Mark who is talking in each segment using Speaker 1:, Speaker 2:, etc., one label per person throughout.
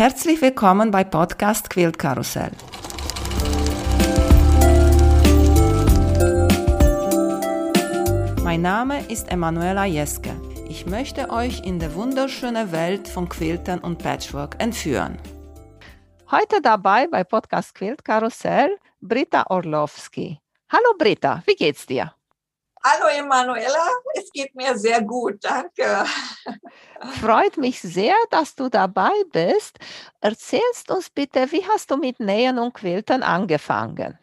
Speaker 1: Herzlich willkommen bei Podcast Quilt Karussell. Mein Name ist Emanuela Jeske. Ich möchte euch in die wunderschöne Welt von Quiltern und Patchwork entführen. Heute dabei bei Podcast Quilt Karussell Britta Orlowski. Hallo Britta, wie geht's dir?
Speaker 2: Hallo Emanuela, es geht mir sehr gut, danke.
Speaker 1: Freut mich sehr, dass du dabei bist. Erzählst uns bitte, wie hast du mit Nähen und Quiltern angefangen?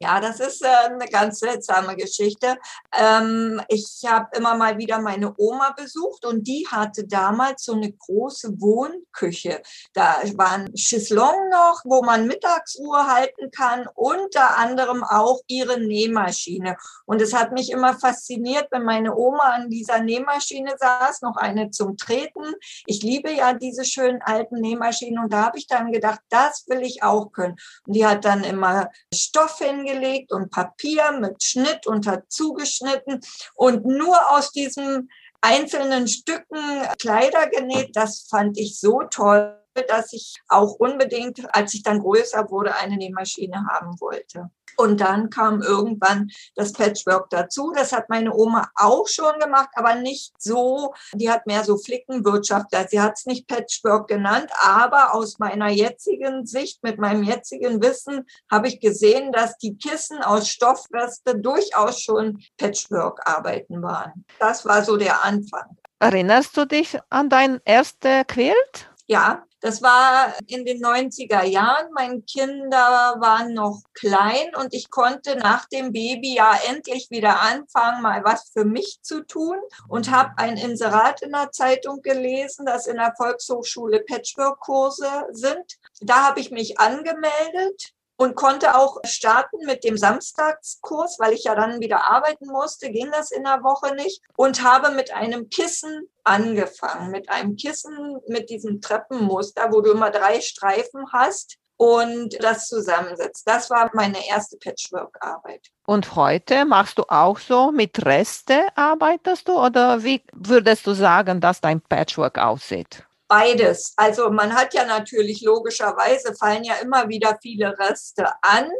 Speaker 2: Ja, das ist äh, eine ganz seltsame Geschichte. Ähm, ich habe immer mal wieder meine Oma besucht und die hatte damals so eine große Wohnküche. Da war ein Chaiselong noch, wo man Mittagsruhe halten kann, unter anderem auch ihre Nähmaschine. Und es hat mich immer fasziniert, wenn meine Oma an dieser Nähmaschine saß, noch eine zum Treten. Ich liebe ja diese schönen alten Nähmaschinen und da habe ich dann gedacht, das will ich auch können. Und die hat dann immer Stoff hingelegt angelegt und Papier mit Schnitt und hat zugeschnitten und nur aus diesen einzelnen Stücken Kleider genäht. Das fand ich so toll, dass ich auch unbedingt, als ich dann größer wurde, eine Nähmaschine haben wollte. Und dann kam irgendwann das Patchwork dazu. Das hat meine Oma auch schon gemacht, aber nicht so. Die hat mehr so Flickenwirtschaft. Sie hat es nicht Patchwork genannt, aber aus meiner jetzigen Sicht, mit meinem jetzigen Wissen, habe ich gesehen, dass die Kissen aus Stoffreste durchaus schon Patchwork-Arbeiten waren. Das war so der Anfang.
Speaker 1: Erinnerst du dich an dein erstes Quilt?
Speaker 2: Ja, das war in den 90er Jahren. Meine Kinder waren noch klein und ich konnte nach dem Babyjahr endlich wieder anfangen, mal was für mich zu tun und habe ein Inserat in der Zeitung gelesen, dass in der Volkshochschule Patchwork-Kurse sind. Da habe ich mich angemeldet und konnte auch starten mit dem Samstagskurs, weil ich ja dann wieder arbeiten musste, ging das in der Woche nicht und habe mit einem Kissen angefangen, mit einem Kissen mit diesem Treppenmuster, wo du immer drei Streifen hast und das zusammensetzt. Das war meine erste Patchwork-Arbeit.
Speaker 1: Und heute machst du auch so mit Reste arbeitest du oder wie würdest du sagen, dass dein Patchwork aussieht?
Speaker 2: Beides. Also man hat ja natürlich logischerweise fallen ja immer wieder viele Reste an,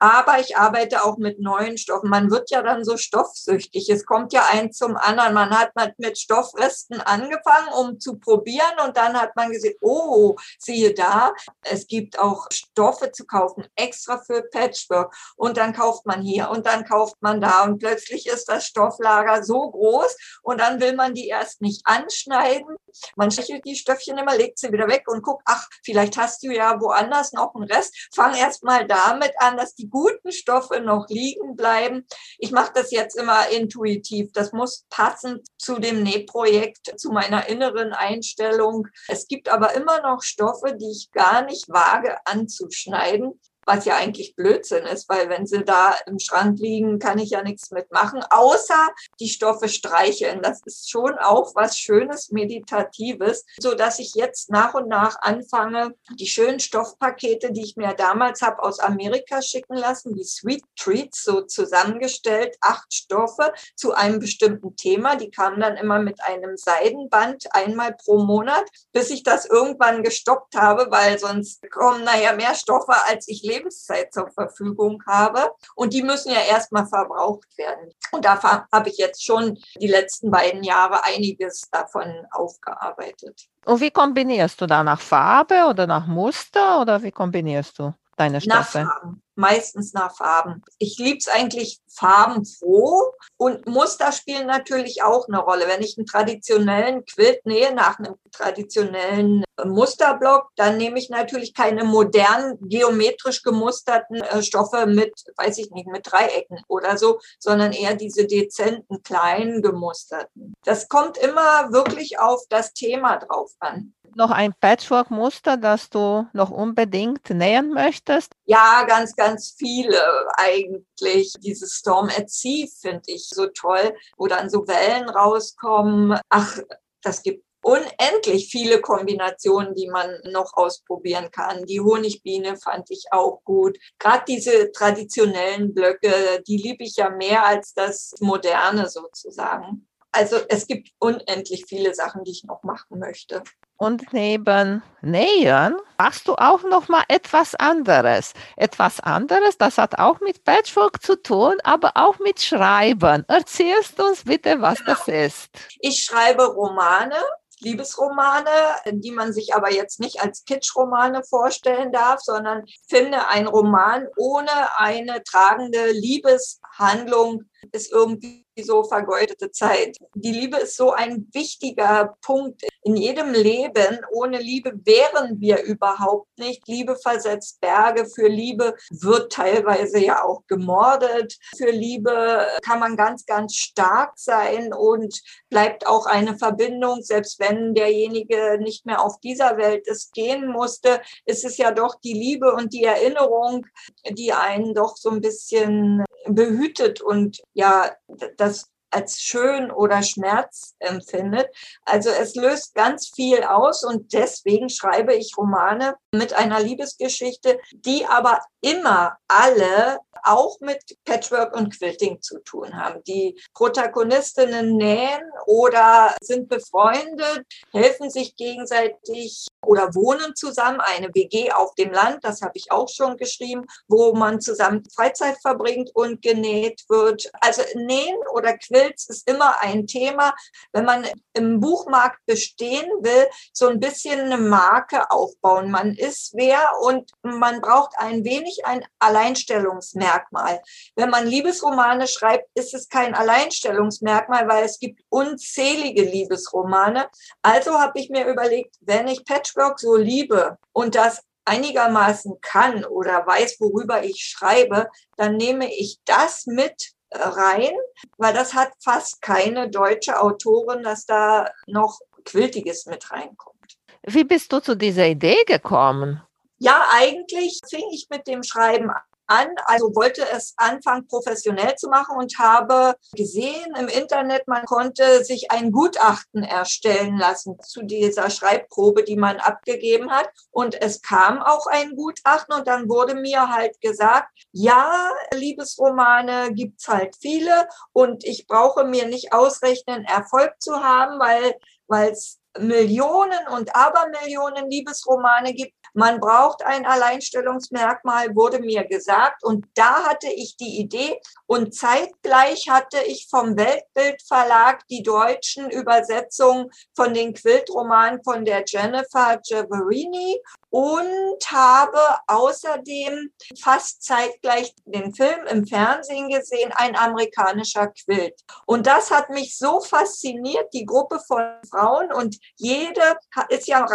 Speaker 2: aber ich arbeite auch mit neuen Stoffen. Man wird ja dann so stoffsüchtig. Es kommt ja eins zum anderen. Man hat mit Stoffresten angefangen, um zu probieren und dann hat man gesehen, oh, siehe da, es gibt auch Stoffe zu kaufen, extra für Patchwork. Und dann kauft man hier und dann kauft man da und plötzlich ist das Stofflager so groß und dann will man die erst nicht anschneiden. Man schächelt die Stoffe Stöffchen immer, legt sie wieder weg und guckt, ach, vielleicht hast du ja woanders noch einen Rest. Fang erst mal damit an, dass die guten Stoffe noch liegen bleiben. Ich mache das jetzt immer intuitiv. Das muss passend zu dem Nähprojekt, zu meiner inneren Einstellung. Es gibt aber immer noch Stoffe, die ich gar nicht wage anzuschneiden was ja eigentlich Blödsinn ist, weil wenn sie da im Schrank liegen, kann ich ja nichts mitmachen, außer die Stoffe streicheln. Das ist schon auch was Schönes, Meditatives, so dass ich jetzt nach und nach anfange, die schönen Stoffpakete, die ich mir damals habe aus Amerika schicken lassen, die Sweet Treats, so zusammengestellt, acht Stoffe zu einem bestimmten Thema. Die kamen dann immer mit einem Seidenband einmal pro Monat, bis ich das irgendwann gestoppt habe, weil sonst kommen naja mehr Stoffe, als ich Lebenszeit zur Verfügung habe. Und die müssen ja erstmal verbraucht werden. Und da habe ich jetzt schon die letzten beiden Jahre einiges davon aufgearbeitet.
Speaker 1: Und wie kombinierst du da nach Farbe oder nach Muster oder wie kombinierst du deine Stoffe?
Speaker 2: Nach Farben meistens nach Farben. Ich liebe es eigentlich farbenfroh und Muster spielen natürlich auch eine Rolle. Wenn ich einen traditionellen Quilt nähe nach einem traditionellen Musterblock, dann nehme ich natürlich keine modernen, geometrisch gemusterten äh, Stoffe mit, weiß ich nicht, mit Dreiecken oder so, sondern eher diese dezenten, kleinen gemusterten. Das kommt immer wirklich auf das Thema drauf an
Speaker 1: noch ein Patchwork-Muster, das du noch unbedingt nähen möchtest?
Speaker 2: Ja, ganz, ganz viele eigentlich. Dieses Storm at Sea finde ich so toll, wo dann so Wellen rauskommen. Ach, das gibt unendlich viele Kombinationen, die man noch ausprobieren kann. Die Honigbiene fand ich auch gut. Gerade diese traditionellen Blöcke, die liebe ich ja mehr als das moderne sozusagen. Also es gibt unendlich viele Sachen, die ich noch machen möchte.
Speaker 1: Und neben Nähen machst du auch noch mal etwas anderes. Etwas anderes, das hat auch mit Patchwork zu tun, aber auch mit Schreiben. Erzählst uns bitte, was genau. das ist.
Speaker 2: Ich schreibe Romane Liebesromane, die man sich aber jetzt nicht als Kitschromane vorstellen darf, sondern finde ein Roman ohne eine tragende Liebeshandlung ist irgendwie so vergeudete Zeit. Die Liebe ist so ein wichtiger Punkt in jedem Leben. Ohne Liebe wären wir überhaupt nicht. Liebe versetzt Berge. Für Liebe wird teilweise ja auch gemordet. Für Liebe kann man ganz, ganz stark sein und bleibt auch eine Verbindung, selbst wenn derjenige nicht mehr auf dieser Welt ist, gehen musste, ist es ja doch die Liebe und die Erinnerung, die einen doch so ein bisschen behütet und ja, das als schön oder Schmerz empfindet. Also es löst ganz viel aus und deswegen schreibe ich Romane mit einer Liebesgeschichte, die aber immer alle auch mit Patchwork und Quilting zu tun haben. Die Protagonistinnen nähen oder sind befreundet, helfen sich gegenseitig oder wohnen zusammen, eine WG auf dem Land, das habe ich auch schon geschrieben, wo man zusammen Freizeit verbringt und genäht wird. Also Nähen oder Quilts ist immer ein Thema, wenn man im Buchmarkt bestehen will, so ein bisschen eine Marke aufbauen. Man ist wer und man braucht ein wenig ein Alleinstellungsmerkmal. Wenn man Liebesromane schreibt, ist es kein Alleinstellungsmerkmal, weil es gibt unzählige Liebesromane. Also habe ich mir überlegt, wenn ich Patchwork so liebe und das einigermaßen kann oder weiß, worüber ich schreibe, dann nehme ich das mit rein, weil das hat fast keine deutsche Autorin, dass da noch Quiltiges mit reinkommt.
Speaker 1: Wie bist du zu dieser Idee gekommen?
Speaker 2: Ja, eigentlich fing ich mit dem Schreiben an, also wollte es anfangen, professionell zu machen und habe gesehen im Internet, man konnte sich ein Gutachten erstellen lassen zu dieser Schreibprobe, die man abgegeben hat. Und es kam auch ein Gutachten und dann wurde mir halt gesagt, ja, Liebesromane gibt's halt viele und ich brauche mir nicht ausrechnen, Erfolg zu haben, weil weil es Millionen und Abermillionen Liebesromane gibt. Man braucht ein Alleinstellungsmerkmal, wurde mir gesagt. Und da hatte ich die Idee. Und zeitgleich hatte ich vom Weltbildverlag die deutschen Übersetzungen von den Quiltromanen von der Jennifer Giavarini und habe außerdem fast zeitgleich den Film im Fernsehen gesehen, ein amerikanischer Quilt. Und das hat mich so fasziniert, die Gruppe von Frauen und jede ist ja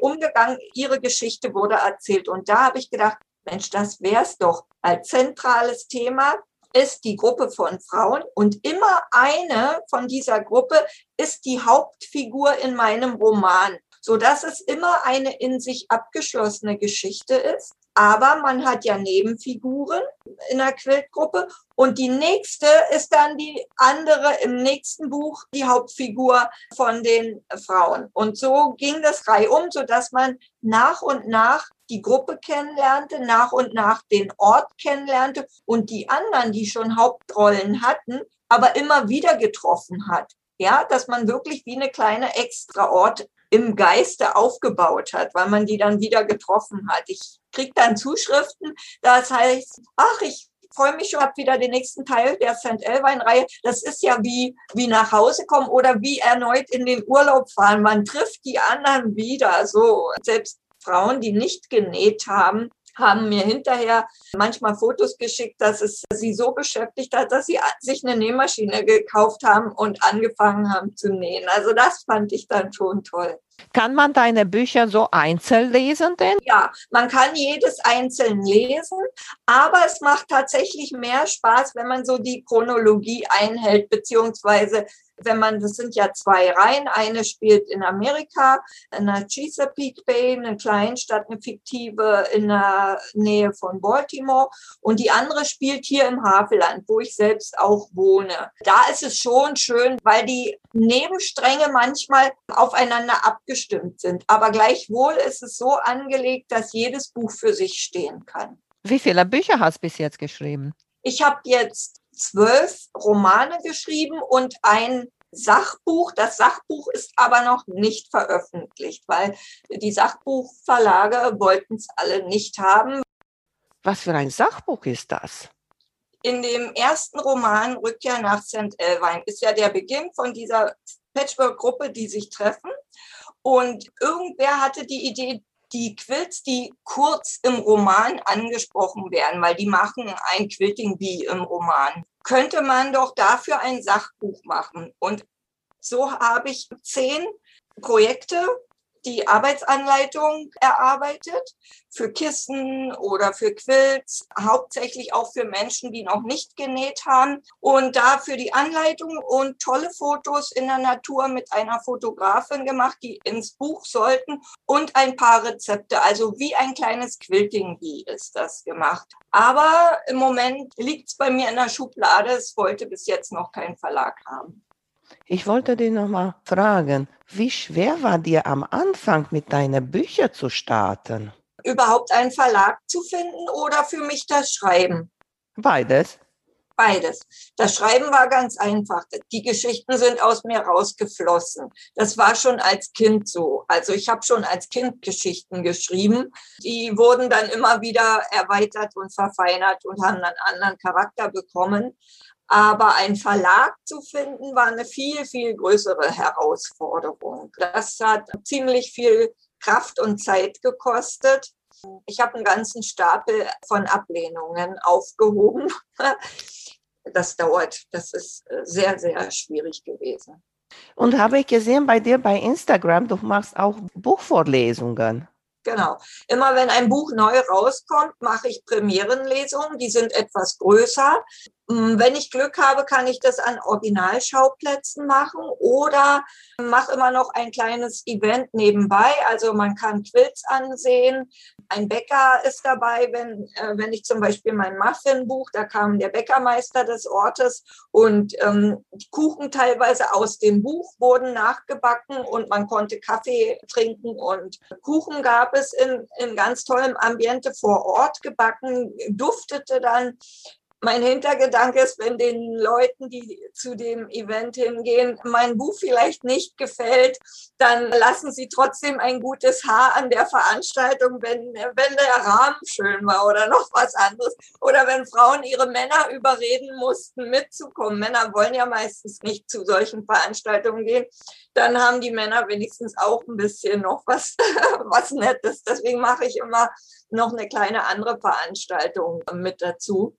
Speaker 2: umgegangen, ihre Geschichte wurde erzählt. Und da habe ich gedacht, Mensch, das wär's doch als zentrales Thema ist die Gruppe von Frauen und immer eine von dieser Gruppe ist die Hauptfigur in meinem Roman so dass es immer eine in sich abgeschlossene Geschichte ist. Aber man hat ja Nebenfiguren in der Quiltgruppe und die nächste ist dann die andere im nächsten Buch, die Hauptfigur von den Frauen. Und so ging das reihum, so dass man nach und nach die Gruppe kennenlernte, nach und nach den Ort kennenlernte und die anderen, die schon Hauptrollen hatten, aber immer wieder getroffen hat. Ja, dass man wirklich wie eine kleine Extraort im Geiste aufgebaut hat, weil man die dann wieder getroffen hat. Ich kriege dann Zuschriften, das heißt, ach, ich freue mich schon, habe wieder den nächsten Teil der St. Elwein-Reihe. Das ist ja wie, wie nach Hause kommen oder wie erneut in den Urlaub fahren. Man trifft die anderen wieder. So, selbst Frauen, die nicht genäht haben, haben mir hinterher manchmal Fotos geschickt, dass es sie so beschäftigt hat, dass sie sich eine Nähmaschine gekauft haben und angefangen haben zu nähen. Also das fand ich dann schon toll.
Speaker 1: Kann man deine Bücher so einzeln lesen denn?
Speaker 2: Ja, man kann jedes einzeln lesen, aber es macht tatsächlich mehr Spaß, wenn man so die Chronologie einhält, beziehungsweise wenn man, das sind ja zwei Reihen, eine spielt in Amerika, in der Chesapeake Bay, eine Kleinstadt, eine fiktive in der Nähe von Baltimore und die andere spielt hier im Havelland, wo ich selbst auch wohne. Da ist es schon schön, weil die Nebenstränge manchmal aufeinander abgestimmt sind, aber gleichwohl ist es so angelegt, dass jedes Buch für sich stehen kann.
Speaker 1: Wie viele Bücher hast du bis jetzt geschrieben?
Speaker 2: Ich habe jetzt zwölf Romane geschrieben und ein Sachbuch. Das Sachbuch ist aber noch nicht veröffentlicht, weil die Sachbuchverlage wollten es alle nicht haben.
Speaker 1: Was für ein Sachbuch ist das?
Speaker 2: In dem ersten Roman Rückkehr nach St. Elwein ist ja der Beginn von dieser Patchwork-Gruppe, die sich treffen. Und irgendwer hatte die Idee, die Quilts, die kurz im Roman angesprochen werden, weil die machen ein Quilting Bee im Roman, könnte man doch dafür ein Sachbuch machen. Und so habe ich zehn Projekte die Arbeitsanleitung erarbeitet für Kissen oder für Quilts, hauptsächlich auch für Menschen, die noch nicht genäht haben. Und dafür die Anleitung und tolle Fotos in der Natur mit einer Fotografin gemacht, die ins Buch sollten und ein paar Rezepte. Also wie ein kleines Quilting Bee ist das gemacht. Aber im Moment liegt es bei mir in der Schublade. Es wollte bis jetzt noch kein Verlag haben.
Speaker 1: Ich wollte dich noch mal fragen, wie schwer war dir am Anfang mit deinen Büchern zu starten?
Speaker 2: Überhaupt einen Verlag zu finden oder für mich das Schreiben?
Speaker 1: Beides.
Speaker 2: Beides. Das Schreiben war ganz einfach. Die Geschichten sind aus mir rausgeflossen. Das war schon als Kind so. Also ich habe schon als Kind Geschichten geschrieben. Die wurden dann immer wieder erweitert und verfeinert und haben einen anderen Charakter bekommen. Aber ein Verlag zu finden, war eine viel, viel größere Herausforderung. Das hat ziemlich viel Kraft und Zeit gekostet. Ich habe einen ganzen Stapel von Ablehnungen aufgehoben. Das dauert, das ist sehr, sehr schwierig gewesen.
Speaker 1: Und habe ich gesehen bei dir bei Instagram, du machst auch Buchvorlesungen.
Speaker 2: Genau. Immer wenn ein Buch neu rauskommt, mache ich Premierenlesungen. Die sind etwas größer. Mm, wenn ich Glück habe, kann ich das an Originalschauplätzen machen oder mache immer noch ein kleines Event nebenbei. Also man kann Quilts ansehen. Ein Bäcker ist dabei, wenn, äh, wenn ich zum Beispiel mein Muffin buche, da kam der Bäckermeister des Ortes und ähm, Kuchen teilweise aus dem Buch wurden nachgebacken und man konnte Kaffee trinken und Kuchen gab es in, in ganz tollem Ambiente vor Ort gebacken, duftete dann mein Hintergedanke ist, wenn den Leuten, die zu dem Event hingehen, mein Buch vielleicht nicht gefällt, dann lassen sie trotzdem ein gutes Haar an der Veranstaltung, wenn, wenn der Rahmen schön war oder noch was anderes. Oder wenn Frauen ihre Männer überreden mussten, mitzukommen. Männer wollen ja meistens nicht zu solchen Veranstaltungen gehen. Dann haben die Männer wenigstens auch ein bisschen noch was, was Nettes. Deswegen mache ich immer noch eine kleine andere Veranstaltung mit dazu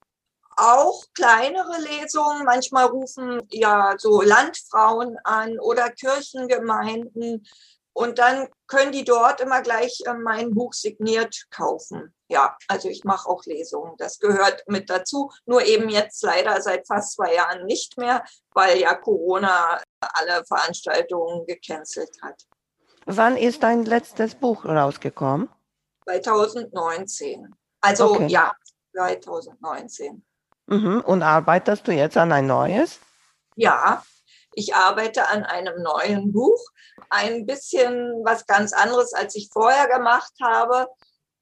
Speaker 2: auch kleinere Lesungen. Manchmal rufen ja so Landfrauen an oder Kirchengemeinden. Und dann können die dort immer gleich äh, mein Buch signiert kaufen. Ja, also ich mache auch Lesungen. Das gehört mit dazu. Nur eben jetzt leider seit fast zwei Jahren nicht mehr, weil ja Corona alle Veranstaltungen gecancelt hat.
Speaker 1: Wann ist dein letztes Buch rausgekommen?
Speaker 2: 2019. Also okay. ja, 2019.
Speaker 1: Mhm. Und arbeitest du jetzt an ein neues?
Speaker 2: Ja, ich arbeite an einem neuen Buch. Ein bisschen was ganz anderes, als ich vorher gemacht habe.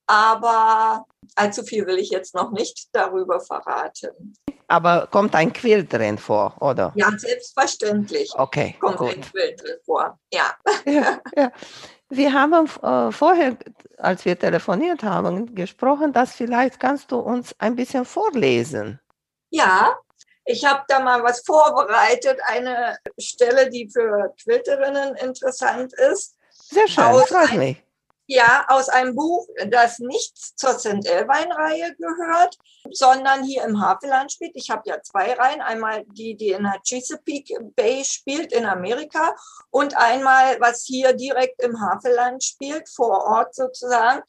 Speaker 2: Aber allzu viel will ich jetzt noch nicht darüber verraten.
Speaker 1: Aber kommt ein Quilt drin vor, oder?
Speaker 2: Ja, selbstverständlich.
Speaker 1: Okay.
Speaker 2: Kommt gut. ein Quilt drin vor, ja.
Speaker 1: ja, ja. Wir haben äh, vorher, als wir telefoniert haben, gesprochen, dass vielleicht kannst du uns ein bisschen vorlesen.
Speaker 2: Ja, ich habe da mal was vorbereitet, eine Stelle, die für Quilterinnen interessant ist.
Speaker 1: Sehr schön, freut mich.
Speaker 2: Ja, aus einem Buch, das nicht zur St. Elwein-Reihe gehört, sondern hier im Havelland spielt. Ich habe ja zwei Reihen. Einmal die, die in der Chesapeake Bay spielt in Amerika und einmal, was hier direkt im Havelland spielt, vor Ort sozusagen,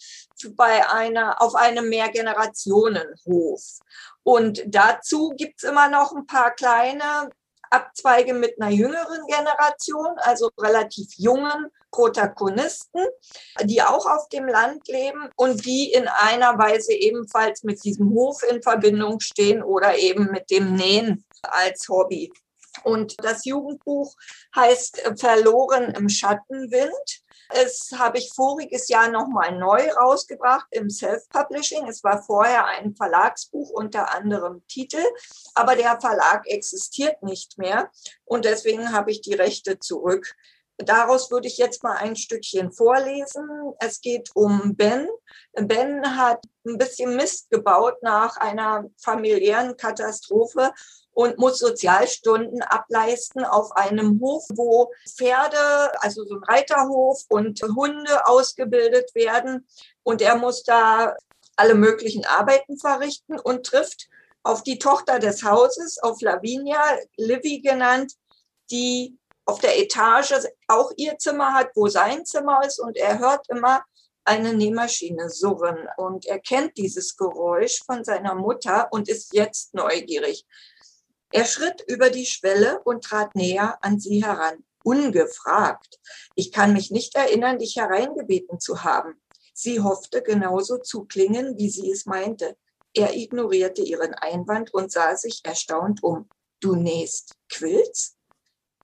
Speaker 2: bei einer, auf einem Mehrgenerationenhof. Und dazu gibt's immer noch ein paar kleine Abzweige mit einer jüngeren Generation, also relativ jungen Protagonisten, die auch auf dem Land leben und die in einer Weise ebenfalls mit diesem Hof in Verbindung stehen oder eben mit dem Nähen als Hobby. Und das Jugendbuch heißt Verloren im Schattenwind. Es habe ich voriges Jahr nochmal neu rausgebracht im Self-Publishing. Es war vorher ein Verlagsbuch unter anderem Titel, aber der Verlag existiert nicht mehr und deswegen habe ich die Rechte zurück. Daraus würde ich jetzt mal ein Stückchen vorlesen. Es geht um Ben. Ben hat ein bisschen Mist gebaut nach einer familiären Katastrophe und muss Sozialstunden ableisten auf einem Hof, wo Pferde, also so ein Reiterhof und Hunde ausgebildet werden. Und er muss da alle möglichen Arbeiten verrichten und trifft auf die Tochter des Hauses, auf Lavinia, Livy genannt, die auf der Etage auch ihr Zimmer hat, wo sein Zimmer ist. Und er hört immer eine Nähmaschine surren. Und er kennt dieses Geräusch von seiner Mutter und ist jetzt neugierig. Er schritt über die Schwelle und trat näher an sie heran, ungefragt. Ich kann mich nicht erinnern, dich hereingebeten zu haben. Sie hoffte genauso zu klingen, wie sie es meinte. Er ignorierte ihren Einwand und sah sich erstaunt um. Du nähst Quilts?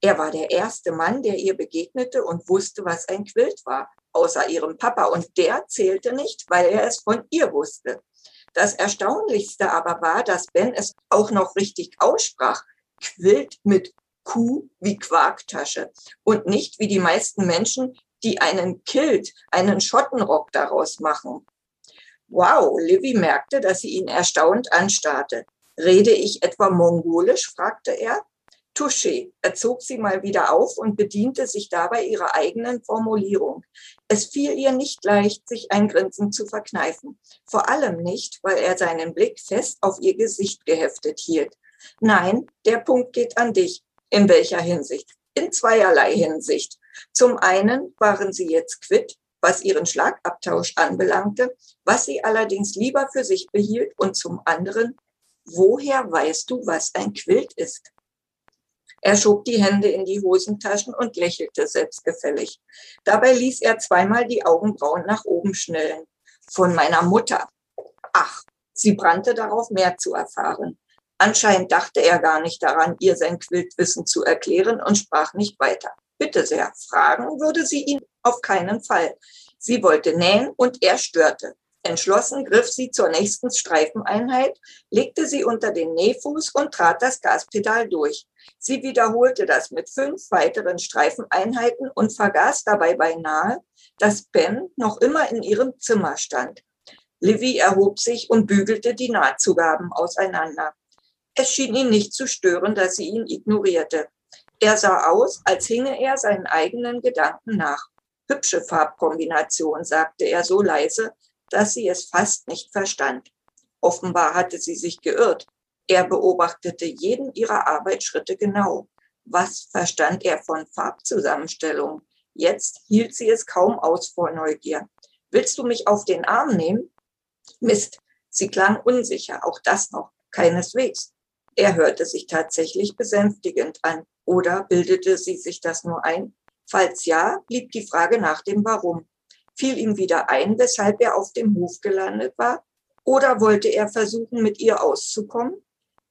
Speaker 2: Er war der erste Mann, der ihr begegnete und wusste, was ein Quilt war, außer ihrem Papa. Und der zählte nicht, weil er es von ihr wusste. Das Erstaunlichste aber war, dass Ben es auch noch richtig aussprach. Quilt mit Q wie Quarktasche und nicht wie die meisten Menschen, die einen Kilt, einen Schottenrock daraus machen. Wow, Livy merkte, dass sie ihn erstaunt anstarrte. Rede ich etwa mongolisch? fragte er. Touché. Er zog sie mal wieder auf und bediente sich dabei ihrer eigenen Formulierung. Es fiel ihr nicht leicht, sich ein Grinsen zu verkneifen. Vor allem nicht, weil er seinen Blick fest auf ihr Gesicht geheftet hielt. Nein, der Punkt geht an dich. In welcher Hinsicht? In zweierlei Hinsicht. Zum einen waren sie jetzt quitt, was ihren Schlagabtausch anbelangte, was sie allerdings lieber für sich behielt und zum anderen, woher weißt du, was ein Quilt ist? Er schob die Hände in die Hosentaschen und lächelte selbstgefällig. Dabei ließ er zweimal die Augenbrauen nach oben schnellen. Von meiner Mutter. Ach, sie brannte darauf, mehr zu erfahren. Anscheinend dachte er gar nicht daran, ihr sein Quiltwissen zu erklären und sprach nicht weiter. Bitte sehr, fragen würde sie ihn auf keinen Fall. Sie wollte nähen und er störte. Entschlossen griff sie zur nächsten Streifeneinheit, legte sie unter den Nähfuß und trat das Gaspedal durch. Sie wiederholte das mit fünf weiteren Streifeneinheiten und vergaß dabei beinahe, dass Ben noch immer in ihrem Zimmer stand. Livy erhob sich und bügelte die Nahtzugaben auseinander. Es schien ihn nicht zu stören, dass sie ihn ignorierte. Er sah aus, als hinge er seinen eigenen Gedanken nach. Hübsche Farbkombination, sagte er so leise, dass sie es fast nicht verstand. Offenbar hatte sie sich geirrt. Er beobachtete jeden ihrer Arbeitsschritte genau. Was verstand er von Farbzusammenstellung? Jetzt hielt sie es kaum aus vor Neugier. Willst du mich auf den Arm nehmen? Mist, sie klang unsicher, auch das noch, keineswegs. Er hörte sich tatsächlich besänftigend an. Oder bildete sie sich das nur ein? Falls ja, blieb die Frage nach dem Warum fiel ihm wieder ein, weshalb er auf dem Hof gelandet war? Oder wollte er versuchen, mit ihr auszukommen?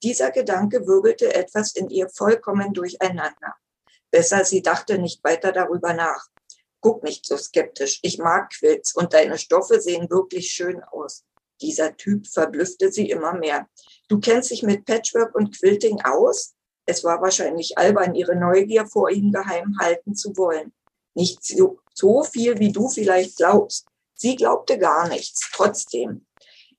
Speaker 2: Dieser Gedanke wirbelte etwas in ihr vollkommen durcheinander. Besser, sie dachte nicht weiter darüber nach. Guck nicht so skeptisch. Ich mag Quilts und deine Stoffe sehen wirklich schön aus. Dieser Typ verblüffte sie immer mehr. Du kennst dich mit Patchwork und Quilting aus? Es war wahrscheinlich albern, ihre Neugier vor ihm geheim halten zu wollen. Nicht so, so viel, wie du vielleicht glaubst. Sie glaubte gar nichts. Trotzdem.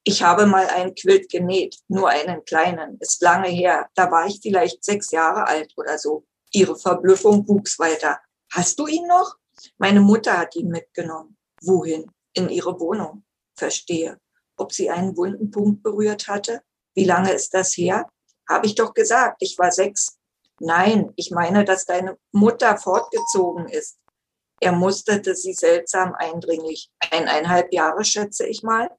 Speaker 2: Ich habe mal einen Quilt genäht, nur einen kleinen, ist lange her. Da war ich vielleicht sechs Jahre alt oder so. Ihre Verblüffung wuchs weiter. Hast du ihn noch? Meine Mutter hat ihn mitgenommen. Wohin? In ihre Wohnung. Verstehe. Ob sie einen wunden Punkt berührt hatte? Wie lange ist das her? Habe ich doch gesagt, ich war sechs. Nein, ich meine, dass deine Mutter fortgezogen ist. Er musterte sie seltsam eindringlich. Eineinhalb Jahre, schätze ich mal.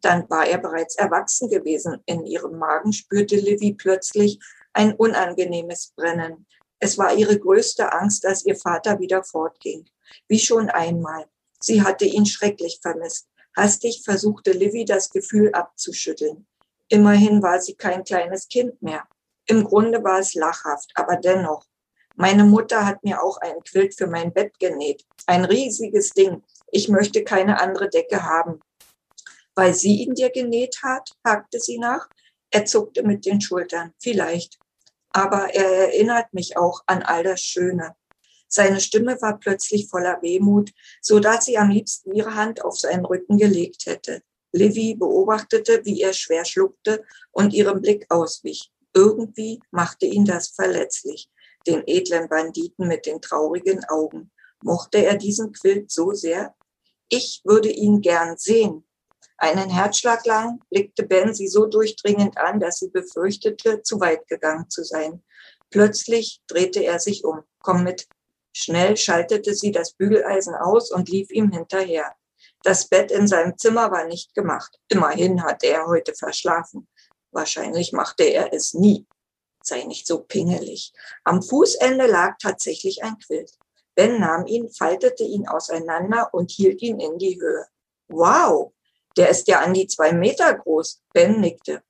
Speaker 2: Dann war er bereits erwachsen gewesen. In ihrem Magen spürte Livy plötzlich ein unangenehmes Brennen. Es war ihre größte Angst, dass ihr Vater wieder fortging. Wie schon einmal. Sie hatte ihn schrecklich vermisst. Hastig versuchte Livy das Gefühl abzuschütteln. Immerhin war sie kein kleines Kind mehr. Im Grunde war es lachhaft, aber dennoch. Meine Mutter hat mir auch ein Quilt für mein Bett genäht. Ein riesiges Ding. Ich möchte keine andere Decke haben. Weil sie ihn dir genäht hat? hakte sie nach. Er zuckte mit den Schultern. Vielleicht. Aber er erinnert mich auch an all das Schöne. Seine Stimme war plötzlich voller Wehmut, so dass sie am liebsten ihre Hand auf seinen Rücken gelegt hätte. Livy beobachtete, wie er schwer schluckte und ihrem Blick auswich. Irgendwie machte ihn das verletzlich, den edlen Banditen mit den traurigen Augen. Mochte er diesen Quilt so sehr? Ich würde ihn gern sehen. Einen Herzschlag lang blickte Ben sie so durchdringend an, dass sie befürchtete, zu weit gegangen zu sein. Plötzlich drehte er sich um. Komm mit. Schnell schaltete sie das Bügeleisen aus und lief ihm hinterher. Das Bett in seinem Zimmer war nicht gemacht. Immerhin hatte er heute verschlafen. Wahrscheinlich machte er es nie. Sei nicht so pingelig. Am Fußende lag tatsächlich ein Quilt. Ben nahm ihn, faltete ihn auseinander und hielt ihn in die Höhe. Wow, der ist ja an die zwei Meter groß. Ben nickte.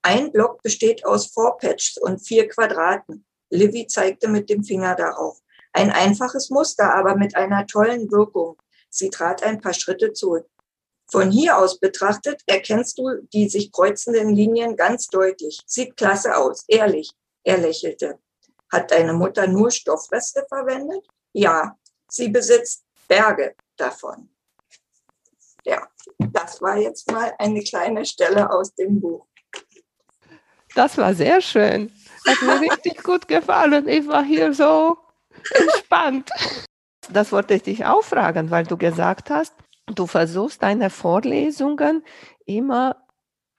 Speaker 2: Ein Block besteht aus Four Patches und vier Quadraten. Livy zeigte mit dem Finger darauf. Ein einfaches Muster, aber mit einer tollen Wirkung. Sie trat ein paar Schritte zurück. Von hier aus betrachtet erkennst du die sich kreuzenden Linien ganz deutlich. Sieht klasse aus, ehrlich. Er lächelte. Hat deine Mutter nur Stoffreste verwendet? Ja, sie besitzt Berge davon. Ja, das war jetzt mal eine kleine Stelle aus dem Buch.
Speaker 1: Das war sehr schön. Hat mir richtig gut gefallen. Ich war hier so entspannt. Das wollte ich dich auch fragen, weil du gesagt hast, du versuchst deine Vorlesungen immer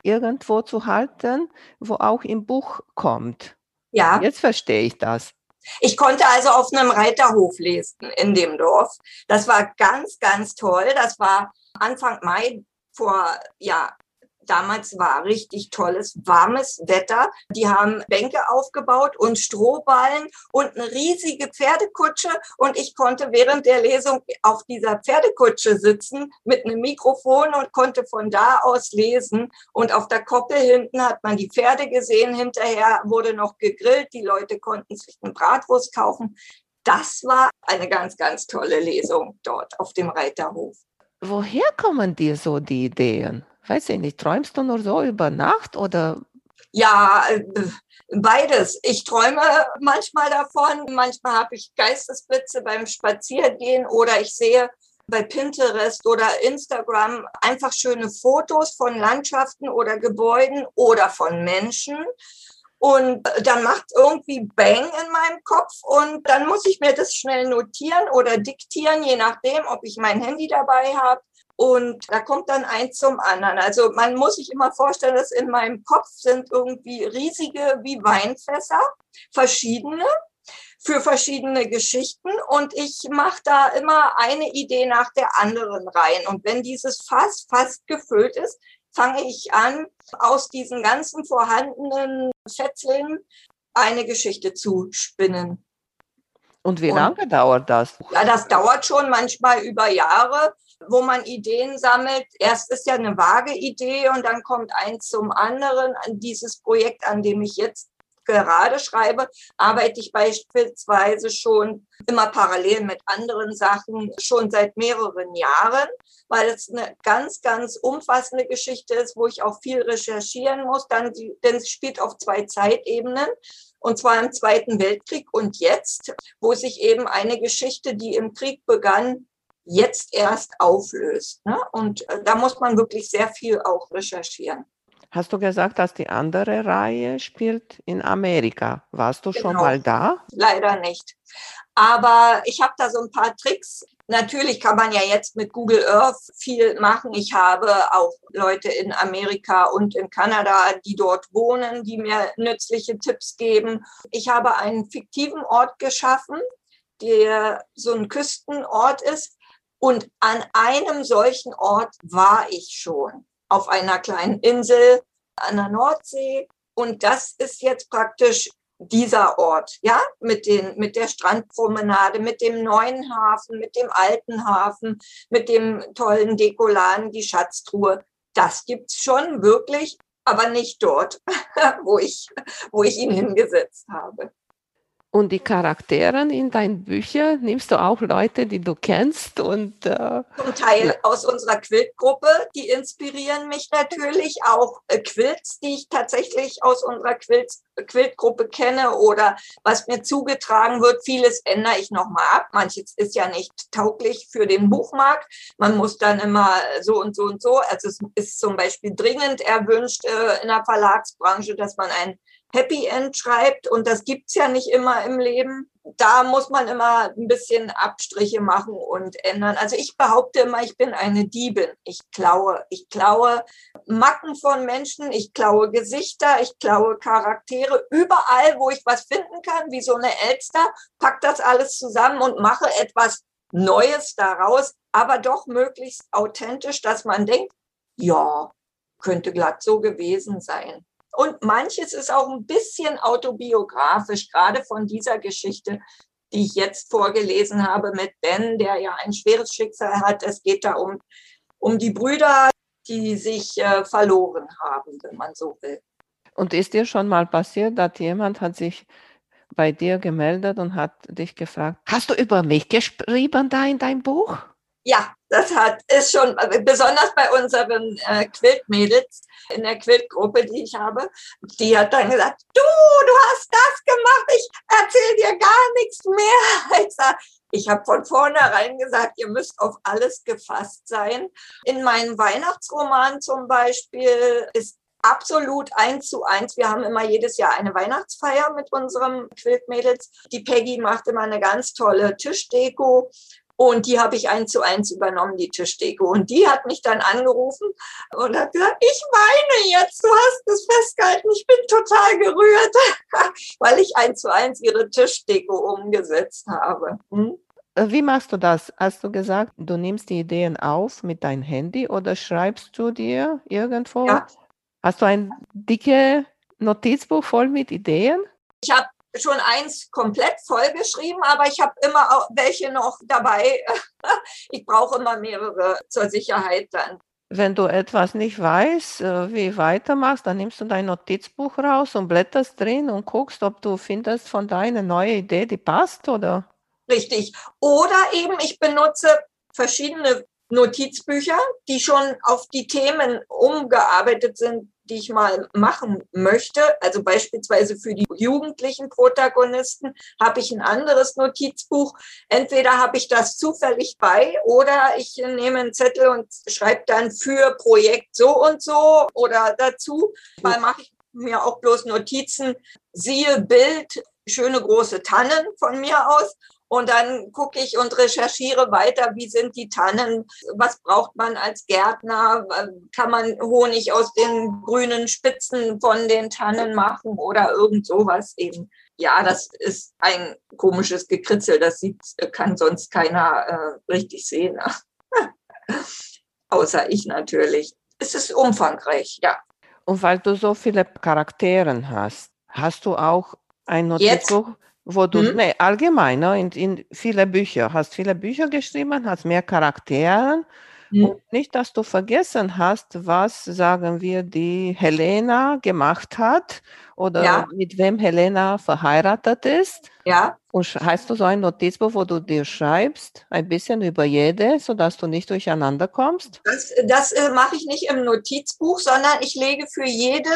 Speaker 1: irgendwo zu halten, wo auch im Buch kommt. Ja. Jetzt verstehe ich das.
Speaker 2: Ich konnte also auf einem Reiterhof lesen in dem Dorf. Das war ganz, ganz toll. Das war Anfang Mai vor ja, Damals war richtig tolles, warmes Wetter. Die haben Bänke aufgebaut und Strohballen und eine riesige Pferdekutsche. Und ich konnte während der Lesung auf dieser Pferdekutsche sitzen mit einem Mikrofon und konnte von da aus lesen. Und auf der Koppel hinten hat man die Pferde gesehen. Hinterher wurde noch gegrillt. Die Leute konnten sich einen Bratwurst kaufen. Das war eine ganz, ganz tolle Lesung dort auf dem Reiterhof.
Speaker 1: Woher kommen dir so die Ideen? Weiß ich nicht, träumst du nur so über Nacht oder?
Speaker 2: Ja, äh, beides. Ich träume manchmal davon, manchmal habe ich Geistesblitze beim Spaziergehen oder ich sehe bei Pinterest oder Instagram einfach schöne Fotos von Landschaften oder Gebäuden oder von Menschen. Und dann macht irgendwie Bang in meinem Kopf und dann muss ich mir das schnell notieren oder diktieren, je nachdem, ob ich mein Handy dabei habe und da kommt dann eins zum anderen. Also man muss sich immer vorstellen, dass in meinem Kopf sind irgendwie riesige wie Weinfässer, verschiedene für verschiedene Geschichten und ich mache da immer eine Idee nach der anderen rein. Und wenn dieses Fass fast gefüllt ist, fange ich an, aus diesen ganzen vorhandenen Schätzchen eine Geschichte zu spinnen.
Speaker 1: Und wie lange und, dauert das?
Speaker 2: Ja, das dauert schon manchmal über Jahre wo man Ideen sammelt. Erst ist ja eine vage Idee und dann kommt eins zum anderen. An dieses Projekt, an dem ich jetzt gerade schreibe, arbeite ich beispielsweise schon immer parallel mit anderen Sachen schon seit mehreren Jahren, weil es eine ganz, ganz umfassende Geschichte ist, wo ich auch viel recherchieren muss, dann, denn es spielt auf zwei Zeitebenen und zwar im Zweiten Weltkrieg und jetzt, wo sich eben eine Geschichte, die im Krieg begann, jetzt erst auflöst. Ne? Und äh, da muss man wirklich sehr viel auch recherchieren.
Speaker 1: Hast du gesagt, dass die andere Reihe spielt in Amerika? Warst du genau. schon mal da?
Speaker 2: Leider nicht. Aber ich habe da so ein paar Tricks. Natürlich kann man ja jetzt mit Google Earth viel machen. Ich habe auch Leute in Amerika und in Kanada, die dort wohnen, die mir nützliche Tipps geben. Ich habe einen fiktiven Ort geschaffen, der so ein Küstenort ist, und an einem solchen Ort war ich schon, auf einer kleinen Insel an der Nordsee. Und das ist jetzt praktisch dieser Ort, ja, mit den, mit der Strandpromenade, mit dem neuen Hafen, mit dem alten Hafen, mit dem tollen Dekoladen, die Schatztruhe. Das gibt's schon wirklich, aber nicht dort, wo ich, wo ich ihn hingesetzt habe.
Speaker 1: Und die Charaktere in deinen Büchern, nimmst du auch Leute, die du kennst? Und,
Speaker 2: äh, Zum Teil aus unserer Quiltgruppe, die inspirieren mich natürlich. Auch äh, Quilts, die ich tatsächlich aus unserer Quilt, Quiltgruppe kenne oder was mir zugetragen wird. Vieles ändere ich nochmal ab. Manches ist ja nicht tauglich für den Buchmarkt. Man muss dann immer so und so und so. Also es ist zum Beispiel dringend erwünscht äh, in der Verlagsbranche, dass man ein Happy End schreibt und das gibt's ja nicht immer im Leben. Da muss man immer ein bisschen Abstriche machen und ändern. Also ich behaupte immer, ich bin eine Diebin. Ich klaue. Ich klaue Macken von Menschen, ich klaue Gesichter, ich klaue Charaktere. Überall, wo ich was finden kann, wie so eine Elster, pack das alles zusammen und mache etwas Neues daraus, aber doch möglichst authentisch, dass man denkt, ja, könnte glatt so gewesen sein. Und manches ist auch ein bisschen autobiografisch, gerade von dieser Geschichte, die ich jetzt vorgelesen habe mit Ben, der ja ein schweres Schicksal hat. Es geht da um, um die Brüder, die sich äh, verloren haben, wenn man so will.
Speaker 1: Und ist dir schon mal passiert, dass jemand hat sich bei dir gemeldet und hat dich gefragt, hast du über mich geschrieben da in deinem Buch?
Speaker 2: Ja, das hat, ist schon, besonders bei unseren äh, Quiltmädels in der Quiltgruppe, die ich habe, die hat dann gesagt, du, du hast das gemacht, ich erzähle dir gar nichts mehr. Ich, sag, ich habe von vornherein gesagt, ihr müsst auf alles gefasst sein. In meinem Weihnachtsroman zum Beispiel ist absolut eins zu eins. Wir haben immer jedes Jahr eine Weihnachtsfeier mit unserem Quiltmädels. Die Peggy macht immer eine ganz tolle Tischdeko. Und die habe ich eins zu eins übernommen, die Tischdeko. Und die hat mich dann angerufen und hat gesagt, ich weine jetzt, du hast es festgehalten, ich bin total gerührt, weil ich eins zu eins ihre Tischdeko umgesetzt habe. Hm?
Speaker 1: Äh, wie machst du das? Hast du gesagt, du nimmst die Ideen auf mit deinem Handy oder schreibst du dir irgendwo? Ja. Hast du ein dicke Notizbuch voll mit Ideen?
Speaker 2: Ich habe schon eins komplett vollgeschrieben, aber ich habe immer auch welche noch dabei. ich brauche immer mehrere zur Sicherheit dann.
Speaker 1: Wenn du etwas nicht weißt, äh, wie weitermachst, dann nimmst du dein Notizbuch raus und blätterst drin und guckst, ob du findest von deiner neue Idee, die passt, oder?
Speaker 2: Richtig. Oder eben ich benutze verschiedene Notizbücher, die schon auf die Themen umgearbeitet sind, die ich mal machen möchte. Also beispielsweise für die jugendlichen Protagonisten habe ich ein anderes Notizbuch. Entweder habe ich das zufällig bei oder ich nehme einen Zettel und schreibe dann für Projekt so und so oder dazu. Mal mache ich mir auch bloß Notizen, siehe Bild, schöne große Tannen von mir aus und dann gucke ich und recherchiere weiter, wie sind die Tannen, was braucht man als Gärtner, kann man Honig aus den grünen Spitzen von den Tannen machen oder irgend sowas eben. Ja, das ist ein komisches Gekritzel, das sieht, kann sonst keiner äh, richtig sehen. Außer ich natürlich. Es ist umfangreich, ja.
Speaker 1: Und weil du so viele Charaktere hast, hast du auch ein Notizbuch? Jetzt? Wo du, hm? nee, allgemein, ne, in, in viele Bücher, hast viele Bücher geschrieben, hast mehr Charaktere. Hm. Und nicht, dass du vergessen hast, was, sagen wir, die Helena gemacht hat oder ja. mit wem Helena verheiratet ist.
Speaker 2: Ja.
Speaker 1: Und hast du so ein Notizbuch, wo du dir schreibst, ein bisschen über jede, sodass du nicht durcheinander kommst?
Speaker 2: Das, das äh, mache ich nicht im Notizbuch, sondern ich lege für jede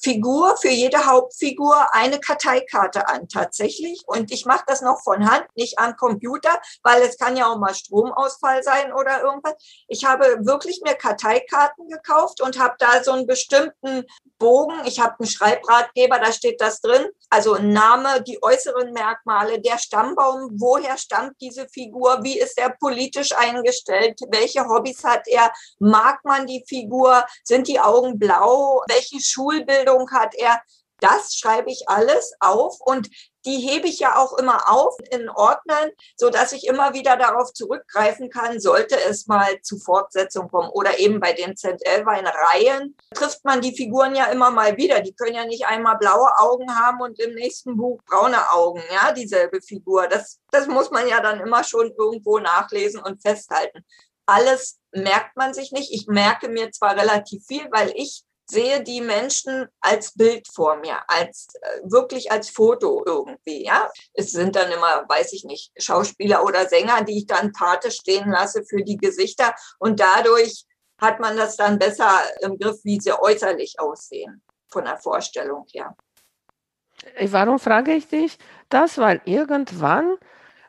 Speaker 2: Figur, für jede Hauptfigur eine Karteikarte an tatsächlich. Und ich mache das noch von Hand, nicht am Computer, weil es kann ja auch mal Stromausfall sein oder irgendwas. Ich habe wirklich mir Karteikarten gekauft und habe da so einen bestimmten Bogen. Ich habe einen Schreibratgeber, da steht das drin. Also Name, die äußeren Merkmale, der Stammbaum, woher stammt diese Figur, wie ist er politisch eingestellt, welche Hobbys hat er, mag man die Figur, sind die Augen blau, welche Schulbildung Ausbildung hat er. Das schreibe ich alles auf und die hebe ich ja auch immer auf in Ordnern, so dass ich immer wieder darauf zurückgreifen kann, sollte es mal zu Fortsetzung kommen oder eben bei den Zent-Elwein-Reihen trifft man die Figuren ja immer mal wieder. Die können ja nicht einmal blaue Augen haben und im nächsten Buch braune Augen, ja, dieselbe Figur. Das, das muss man ja dann immer schon irgendwo nachlesen und festhalten. Alles merkt man sich nicht. Ich merke mir zwar relativ viel, weil ich sehe die Menschen als Bild vor mir, als äh, wirklich als Foto irgendwie. Ja, es sind dann immer, weiß ich nicht, Schauspieler oder Sänger, die ich dann Pate stehen lasse für die Gesichter und dadurch hat man das dann besser im Griff, wie sie äußerlich aussehen von der Vorstellung her.
Speaker 1: Warum frage ich dich das? Weil irgendwann,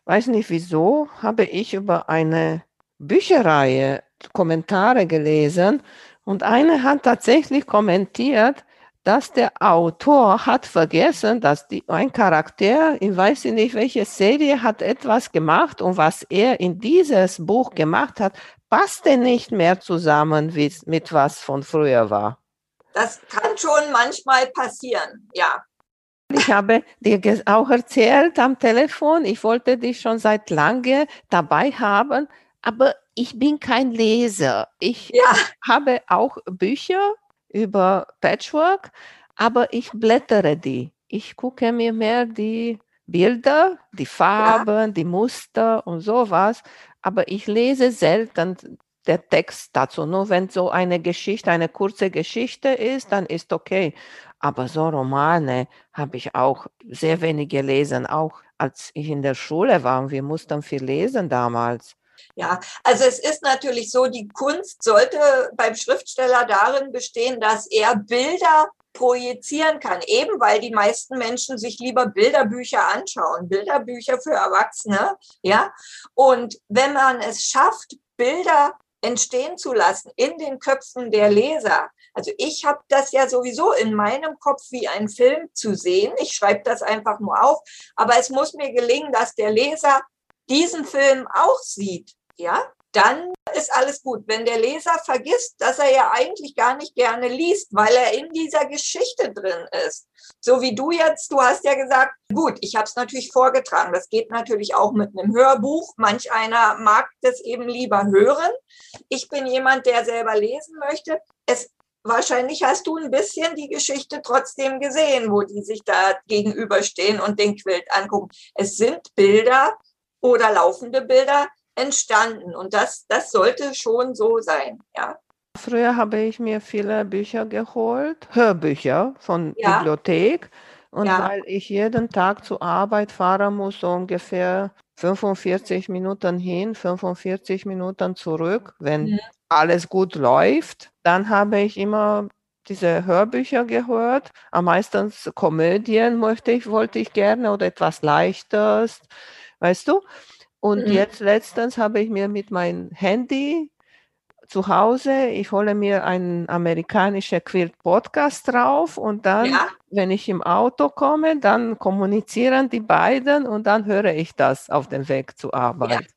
Speaker 1: weiß nicht wieso, habe ich über eine Bücherreihe Kommentare gelesen und eine hat tatsächlich kommentiert, dass der Autor hat vergessen, dass die, ein Charakter, ich weiß nicht welche Serie, hat etwas gemacht und was er in dieses Buch gemacht hat, passte nicht mehr zusammen wie, mit was von früher war.
Speaker 2: Das kann schon manchmal passieren, ja.
Speaker 1: Ich habe dir auch erzählt am Telefon, ich wollte dich schon seit lange dabei haben, aber ich bin kein Leser. Ich ja. habe auch Bücher über Patchwork, aber ich blättere die. Ich gucke mir mehr die Bilder, die Farben, ja. die Muster und sowas, aber ich lese selten der Text dazu. Nur wenn so eine Geschichte, eine kurze Geschichte ist, dann ist okay. Aber so Romane habe ich auch sehr wenig gelesen, auch als ich in der Schule war und wir mussten viel lesen damals.
Speaker 2: Ja, also es ist natürlich so, die Kunst sollte beim Schriftsteller darin bestehen, dass er Bilder projizieren kann, eben weil die meisten Menschen sich lieber Bilderbücher anschauen, Bilderbücher für Erwachsene, ja. Und wenn man es schafft, Bilder entstehen zu lassen in den Köpfen der Leser. Also ich habe das ja sowieso in meinem Kopf wie ein Film zu sehen. Ich schreibe das einfach nur auf, aber es muss mir gelingen, dass der Leser diesen Film auch sieht ja, dann ist alles gut. Wenn der Leser vergisst, dass er ja eigentlich gar nicht gerne liest, weil er in dieser Geschichte drin ist. So wie du jetzt, du hast ja gesagt, gut, ich habe es natürlich vorgetragen. Das geht natürlich auch mit einem Hörbuch. Manch einer mag das eben lieber hören. Ich bin jemand, der selber lesen möchte. Es Wahrscheinlich hast du ein bisschen die Geschichte trotzdem gesehen, wo die sich da gegenüberstehen und den Quilt angucken. Es sind Bilder oder laufende Bilder, entstanden. Und das, das sollte schon so sein, ja.
Speaker 1: Früher habe ich mir viele Bücher geholt, Hörbücher von ja. Bibliothek. Und ja. weil ich jeden Tag zur Arbeit fahren muss, so ungefähr 45 Minuten hin, 45 Minuten zurück, wenn mhm. alles gut läuft, dann habe ich immer diese Hörbücher gehört. Am meisten Komödien möchte ich, wollte ich gerne oder etwas Leichtes, weißt du? Und mhm. jetzt letztens habe ich mir mit meinem Handy zu Hause, ich hole mir einen amerikanischen Quilt-Podcast drauf und dann, ja. wenn ich im Auto komme, dann kommunizieren die beiden und dann höre ich das auf dem Weg zur Arbeit.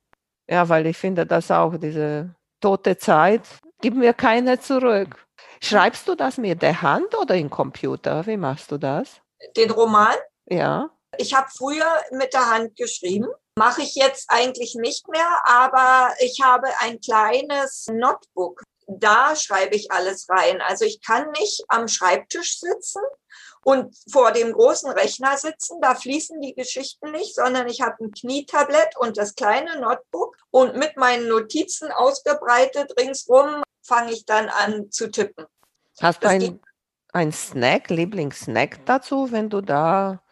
Speaker 1: Ja, ja weil ich finde das auch, diese tote Zeit, gib mir keine zurück. Schreibst du das mit der Hand oder im Computer? Wie machst du das?
Speaker 2: Den Roman?
Speaker 1: Ja.
Speaker 2: Ich habe früher mit der Hand geschrieben Mache ich jetzt eigentlich nicht mehr, aber ich habe ein kleines Notebook. Da schreibe ich alles rein. Also ich kann nicht am Schreibtisch sitzen und vor dem großen Rechner sitzen. Da fließen die Geschichten nicht, sondern ich habe ein Knietablett und das kleine Notebook und mit meinen Notizen ausgebreitet ringsrum fange ich dann an zu tippen.
Speaker 1: Hast du ein, ein Snack, Lieblingssnack dazu, wenn du da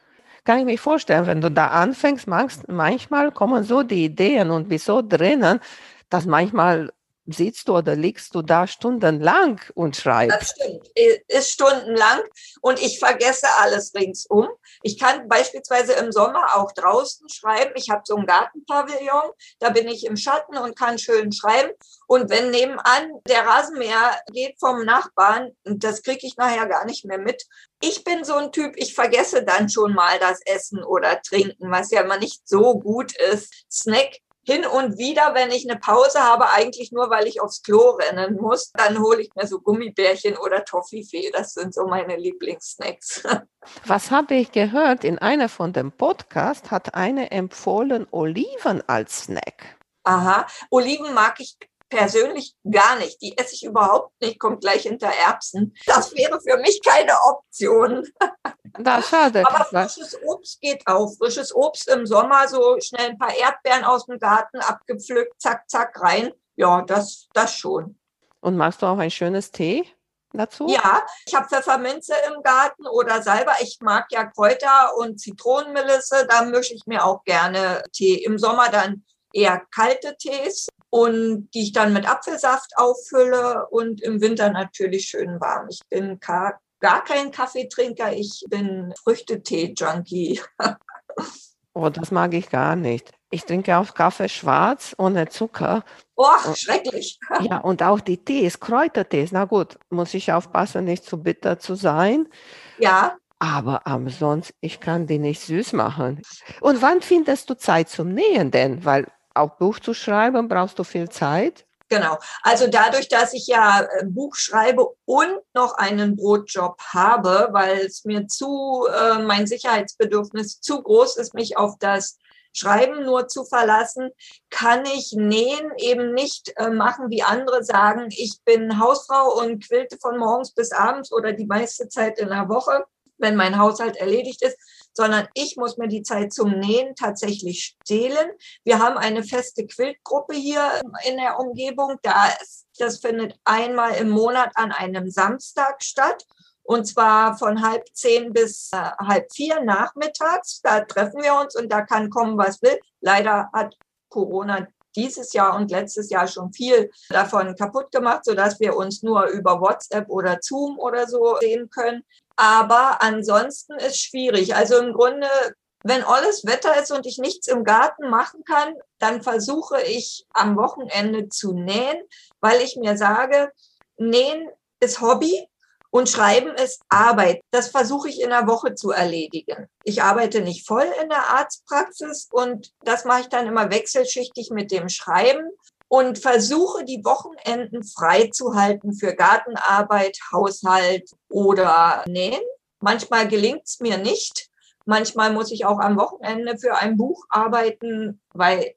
Speaker 1: kann ich mir vorstellen, wenn du da anfängst, manchmal kommen so die Ideen und bist so drinnen, dass manchmal sitzt du oder liegst du da stundenlang und schreibst.
Speaker 2: Das stimmt, ist stundenlang und ich vergesse alles ringsum. Ich kann beispielsweise im Sommer auch draußen schreiben. Ich habe so ein Gartenpavillon, da bin ich im Schatten und kann schön schreiben. Und wenn nebenan der Rasenmäher geht vom Nachbarn, das kriege ich nachher gar nicht mehr mit. Ich bin so ein Typ, ich vergesse dann schon mal das Essen oder Trinken, was ja immer nicht so gut ist. Snack hin und wieder, wenn ich eine Pause habe, eigentlich nur, weil ich aufs Klo rennen muss, dann hole ich mir so Gummibärchen oder Toffifee. Das sind so meine Lieblingssnacks.
Speaker 1: Was habe ich gehört? In einer von dem Podcast hat eine empfohlen Oliven als Snack.
Speaker 2: Aha, Oliven mag ich persönlich gar nicht. Die esse ich überhaupt nicht, kommt gleich hinter Erbsen. Das wäre für mich keine Option.
Speaker 1: Da, schade.
Speaker 2: Aber frisches Obst geht auch. Frisches Obst im Sommer, so schnell ein paar Erdbeeren aus dem Garten abgepflückt, zack, zack, rein. Ja, das, das schon.
Speaker 1: Und machst du auch ein schönes Tee? dazu?
Speaker 2: Ja, ich habe Pfefferminze im Garten oder Salbei. Ich mag ja Kräuter und Zitronenmelisse. Da mische ich mir auch gerne Tee. Im Sommer dann eher kalte Tees und die ich dann mit Apfelsaft auffülle und im Winter natürlich schön warm. Ich bin gar kein Kaffeetrinker, ich bin Früchtetee-Junkie.
Speaker 1: oh, das mag ich gar nicht. Ich trinke auch Kaffee schwarz ohne Zucker.
Speaker 2: Oh, schrecklich.
Speaker 1: Ja, und auch die Tees, Kräutertees. Na gut, muss ich aufpassen, nicht zu bitter zu sein.
Speaker 2: Ja.
Speaker 1: Aber ansonsten, ich kann die nicht süß machen. Und wann findest du Zeit zum Nähen denn? Weil auch Buch zu schreiben, brauchst du viel Zeit?
Speaker 2: Genau. Also dadurch, dass ich ja äh, Buch schreibe und noch einen Brotjob habe, weil es mir zu, äh, mein Sicherheitsbedürfnis zu groß ist, mich auf das Schreiben nur zu verlassen, kann ich Nähen eben nicht äh, machen, wie andere sagen, ich bin Hausfrau und quilte von morgens bis abends oder die meiste Zeit in der Woche, wenn mein Haushalt erledigt ist, sondern ich muss mir die Zeit zum Nähen tatsächlich stehlen. Wir haben eine feste Quiltgruppe hier in der Umgebung. Das, das findet einmal im Monat an einem Samstag statt. Und zwar von halb zehn bis äh, halb vier nachmittags. Da treffen wir uns und da kann kommen, was will. Leider hat Corona dieses Jahr und letztes Jahr schon viel davon kaputt gemacht, sodass wir uns nur über WhatsApp oder Zoom oder so sehen können. Aber ansonsten ist schwierig. Also im Grunde, wenn alles Wetter ist und ich nichts im Garten machen kann, dann versuche ich am Wochenende zu nähen, weil ich mir sage, nähen ist Hobby und Schreiben ist Arbeit. Das versuche ich in der Woche zu erledigen. Ich arbeite nicht voll in der Arztpraxis und das mache ich dann immer wechselschichtig mit dem Schreiben und versuche die Wochenenden freizuhalten für Gartenarbeit, Haushalt oder Nähen. Manchmal gelingt es mir nicht. Manchmal muss ich auch am Wochenende für ein Buch arbeiten, weil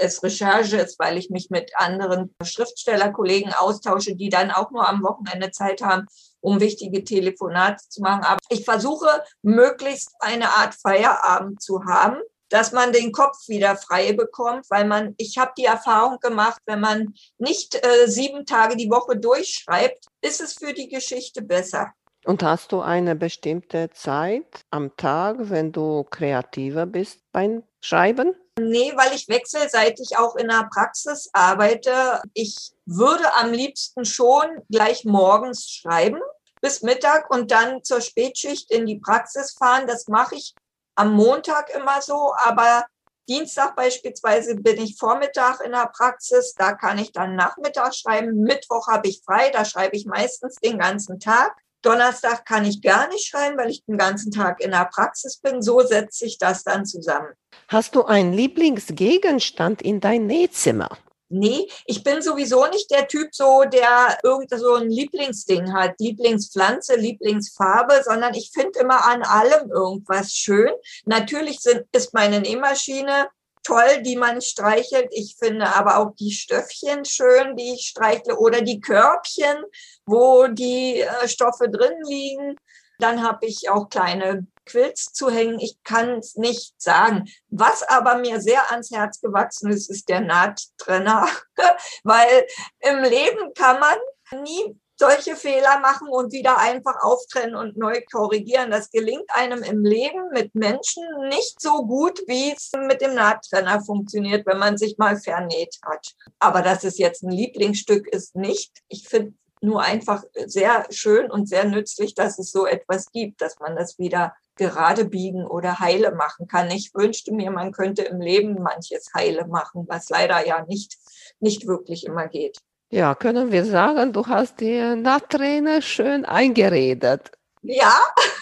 Speaker 2: es Recherche ist, weil ich mich mit anderen Schriftstellerkollegen austausche, die dann auch nur am Wochenende Zeit haben, um wichtige Telefonate zu machen. Aber ich versuche möglichst eine Art Feierabend zu haben dass man den Kopf wieder frei bekommt, weil man, ich habe die Erfahrung gemacht, wenn man nicht äh, sieben Tage die Woche durchschreibt, ist es für die Geschichte besser.
Speaker 1: Und hast du eine bestimmte Zeit am Tag, wenn du kreativer bist beim Schreiben?
Speaker 2: Nee, weil ich wechselseitig auch in der Praxis arbeite. Ich würde am liebsten schon gleich morgens schreiben bis Mittag und dann zur Spätschicht in die Praxis fahren. Das mache ich am Montag immer so, aber Dienstag beispielsweise bin ich Vormittag in der Praxis, da kann ich dann Nachmittag schreiben. Mittwoch habe ich frei, da schreibe ich meistens den ganzen Tag. Donnerstag kann ich gar nicht schreiben, weil ich den ganzen Tag in der Praxis bin. So setzt sich das dann zusammen.
Speaker 1: Hast du einen Lieblingsgegenstand in dein Nähzimmer?
Speaker 2: Nee, ich bin sowieso nicht der Typ so, der irgend so ein Lieblingsding hat, Lieblingspflanze, Lieblingsfarbe, sondern ich finde immer an allem irgendwas schön. Natürlich sind, ist meine Nähmaschine toll, die man streichelt. Ich finde aber auch die Stöffchen schön, die ich streichle oder die Körbchen, wo die äh, Stoffe drin liegen. Dann habe ich auch kleine Quilts zu hängen. Ich kann es nicht sagen. Was aber mir sehr ans Herz gewachsen ist, ist der Nahttrenner, weil im Leben kann man nie solche Fehler machen und wieder einfach auftrennen und neu korrigieren. Das gelingt einem im Leben mit Menschen nicht so gut, wie es mit dem Nahttrenner funktioniert, wenn man sich mal vernäht hat. Aber dass es jetzt ein Lieblingsstück ist, nicht. Ich finde nur einfach sehr schön und sehr nützlich, dass es so etwas gibt, dass man das wieder gerade biegen oder heile machen kann. Ich wünschte mir, man könnte im Leben manches heile machen, was leider ja nicht, nicht wirklich immer geht.
Speaker 1: Ja, können wir sagen, du hast die Nahträne schön eingeredet.
Speaker 2: Ja,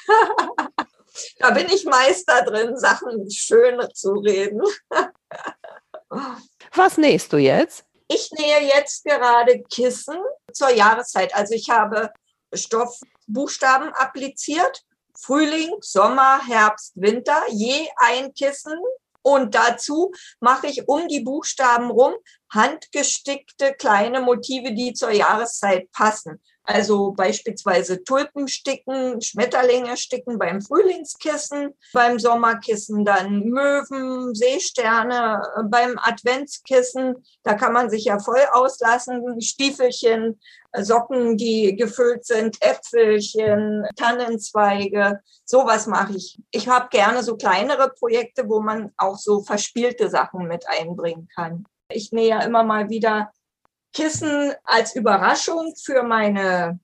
Speaker 2: da bin ich Meister drin, Sachen schön zu reden.
Speaker 1: Was nähst du jetzt?
Speaker 2: Ich nähe jetzt gerade Kissen zur Jahreszeit. Also ich habe Stoffbuchstaben appliziert. Frühling, Sommer, Herbst, Winter, je ein Kissen. Und dazu mache ich um die Buchstaben rum handgestickte kleine Motive, die zur Jahreszeit passen. Also beispielsweise Tulpen sticken, Schmetterlinge sticken beim Frühlingskissen, beim Sommerkissen dann Möwen, Seesterne, beim Adventskissen, da kann man sich ja voll auslassen, Stiefelchen, Socken, die gefüllt sind, Äpfelchen, Tannenzweige, sowas mache ich. Ich habe gerne so kleinere Projekte, wo man auch so verspielte Sachen mit einbringen kann. Ich nähe ja immer mal wieder Kissen als Überraschung für meine,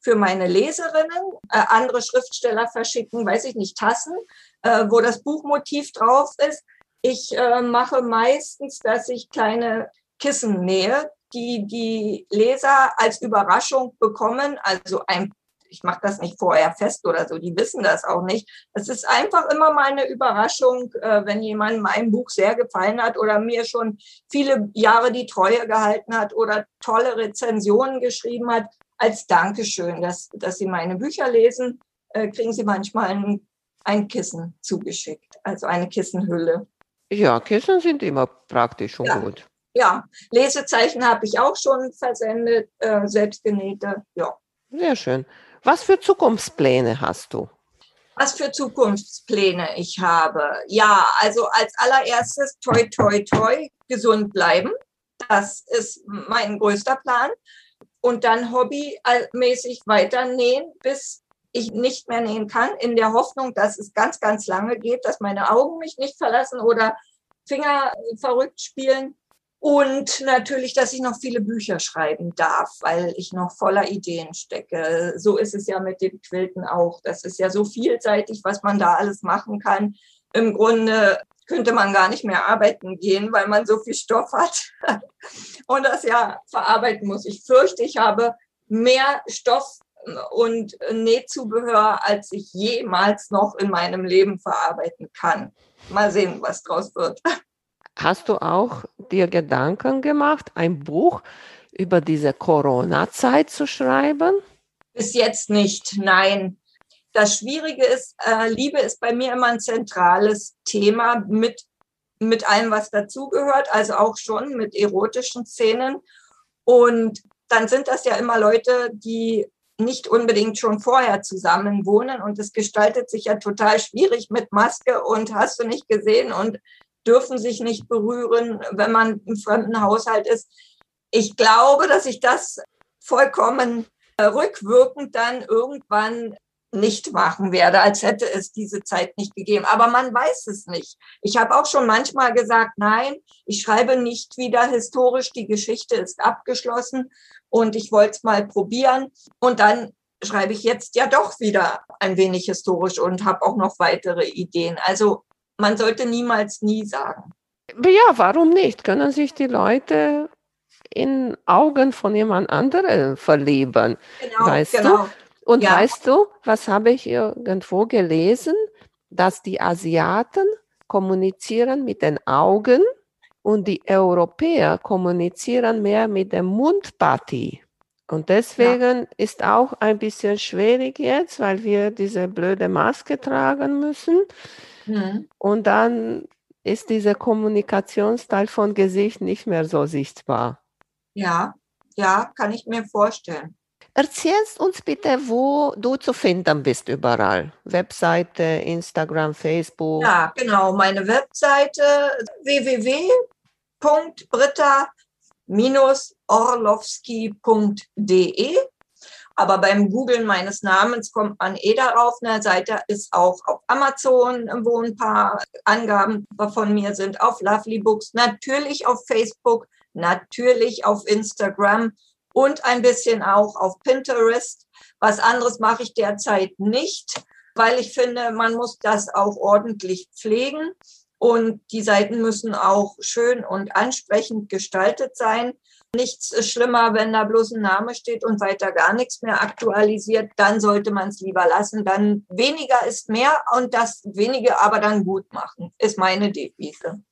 Speaker 2: für meine Leserinnen. Äh, andere Schriftsteller verschicken, weiß ich nicht, Tassen, äh, wo das Buchmotiv drauf ist. Ich äh, mache meistens, dass ich kleine Kissen nähe, die die Leser als Überraschung bekommen. Also ein ich mache das nicht vorher fest oder so, die wissen das auch nicht. Es ist einfach immer mal eine Überraschung, äh, wenn jemand mein Buch sehr gefallen hat oder mir schon viele Jahre die Treue gehalten hat oder tolle Rezensionen geschrieben hat. Als Dankeschön, dass, dass Sie meine Bücher lesen, äh, kriegen Sie manchmal ein, ein Kissen zugeschickt, also eine Kissenhülle.
Speaker 1: Ja, Kissen sind immer praktisch und
Speaker 2: ja.
Speaker 1: gut.
Speaker 2: Ja, Lesezeichen habe ich auch schon versendet, äh, selbstgenähte. Ja.
Speaker 1: Sehr schön. Was für Zukunftspläne hast du?
Speaker 2: Was für Zukunftspläne ich habe? Ja, also als allererstes toi, toi, toi, gesund bleiben. Das ist mein größter Plan. Und dann hobbymäßig weiter nähen, bis ich nicht mehr nähen kann, in der Hoffnung, dass es ganz, ganz lange geht, dass meine Augen mich nicht verlassen oder Finger verrückt spielen. Und natürlich, dass ich noch viele Bücher schreiben darf, weil ich noch voller Ideen stecke. So ist es ja mit dem Quilten auch. Das ist ja so vielseitig, was man da alles machen kann. Im Grunde könnte man gar nicht mehr arbeiten gehen, weil man so viel Stoff hat und das ja verarbeiten muss. Ich fürchte, ich habe mehr Stoff und Nähzubehör, als ich jemals noch in meinem Leben verarbeiten kann. Mal sehen, was draus wird.
Speaker 1: Hast du auch dir Gedanken gemacht, ein Buch über diese Corona-Zeit zu schreiben?
Speaker 2: Bis jetzt nicht, nein. Das Schwierige ist, äh, Liebe ist bei mir immer ein zentrales Thema mit, mit allem, was dazugehört, also auch schon mit erotischen Szenen. Und dann sind das ja immer Leute, die nicht unbedingt schon vorher zusammen wohnen und es gestaltet sich ja total schwierig mit Maske und hast du nicht gesehen und dürfen sich nicht berühren, wenn man im fremden Haushalt ist. Ich glaube, dass ich das vollkommen äh, rückwirkend dann irgendwann nicht machen werde, als hätte es diese Zeit nicht gegeben. Aber man weiß es nicht. Ich habe auch schon manchmal gesagt, nein, ich schreibe nicht wieder historisch, die Geschichte ist abgeschlossen und ich wollte es mal probieren. Und dann schreibe ich jetzt ja doch wieder ein wenig historisch und habe auch noch weitere Ideen. Also man sollte niemals nie sagen.
Speaker 1: Ja, warum nicht? Können sich die Leute in Augen von jemand anderem verlieben? Genau, weißt genau. du? Und ja. weißt du, was habe ich irgendwo gelesen? Dass die Asiaten kommunizieren mit den Augen und die Europäer kommunizieren mehr mit dem Mundpartie. Und deswegen ja. ist auch ein bisschen schwierig jetzt, weil wir diese blöde Maske tragen müssen. Mhm. Und dann ist dieser Kommunikationsteil von Gesicht nicht mehr so sichtbar.
Speaker 2: Ja, ja, kann ich mir vorstellen.
Speaker 1: Erzählst uns bitte, wo du zu finden bist überall. Webseite, Instagram, Facebook.
Speaker 2: Ja, genau. Meine Webseite www.britta-orlowski.de aber beim Googlen meines Namens kommt man eh darauf. Eine Seite ist auch auf Amazon, wo ein paar Angaben von mir sind, auf Lovely Books, natürlich auf Facebook, natürlich auf Instagram und ein bisschen auch auf Pinterest. Was anderes mache ich derzeit nicht, weil ich finde, man muss das auch ordentlich pflegen und die Seiten müssen auch schön und ansprechend gestaltet sein. Nichts ist schlimmer, wenn da bloß ein Name steht und weiter gar nichts mehr aktualisiert. Dann sollte man es lieber lassen. Dann weniger ist mehr und das wenige aber dann gut machen, ist meine Devise.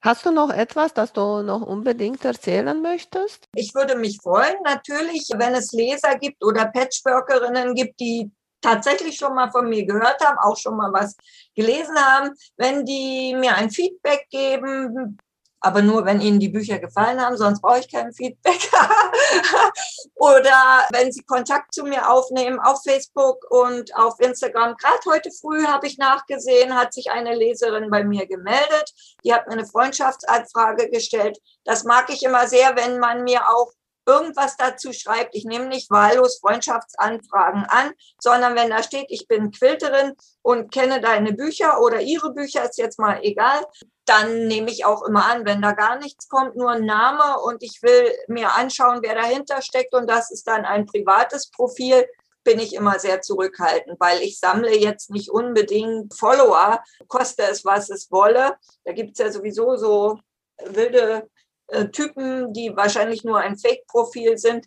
Speaker 1: Hast du noch etwas, das du noch unbedingt erzählen möchtest?
Speaker 2: Ich würde mich freuen, natürlich, wenn es Leser gibt oder Patchworkerinnen gibt, die tatsächlich schon mal von mir gehört haben, auch schon mal was gelesen haben, wenn die mir ein Feedback geben, aber nur, wenn Ihnen die Bücher gefallen haben, sonst brauche ich kein Feedback. Oder wenn Sie Kontakt zu mir aufnehmen auf Facebook und auf Instagram. Gerade heute früh habe ich nachgesehen, hat sich eine Leserin bei mir gemeldet. Die hat mir eine Freundschaftsanfrage gestellt. Das mag ich immer sehr, wenn man mir auch irgendwas dazu schreibt. Ich nehme nicht wahllos Freundschaftsanfragen an, sondern wenn da steht, ich bin Quilterin und kenne deine Bücher oder ihre Bücher, ist jetzt mal egal, dann nehme ich auch immer an, wenn da gar nichts kommt, nur ein Name und ich will mir anschauen, wer dahinter steckt und das ist dann ein privates Profil, bin ich immer sehr zurückhaltend, weil ich sammle jetzt nicht unbedingt Follower, koste es, was es wolle. Da gibt es ja sowieso so wilde äh, Typen, die wahrscheinlich nur ein Fake-Profil sind.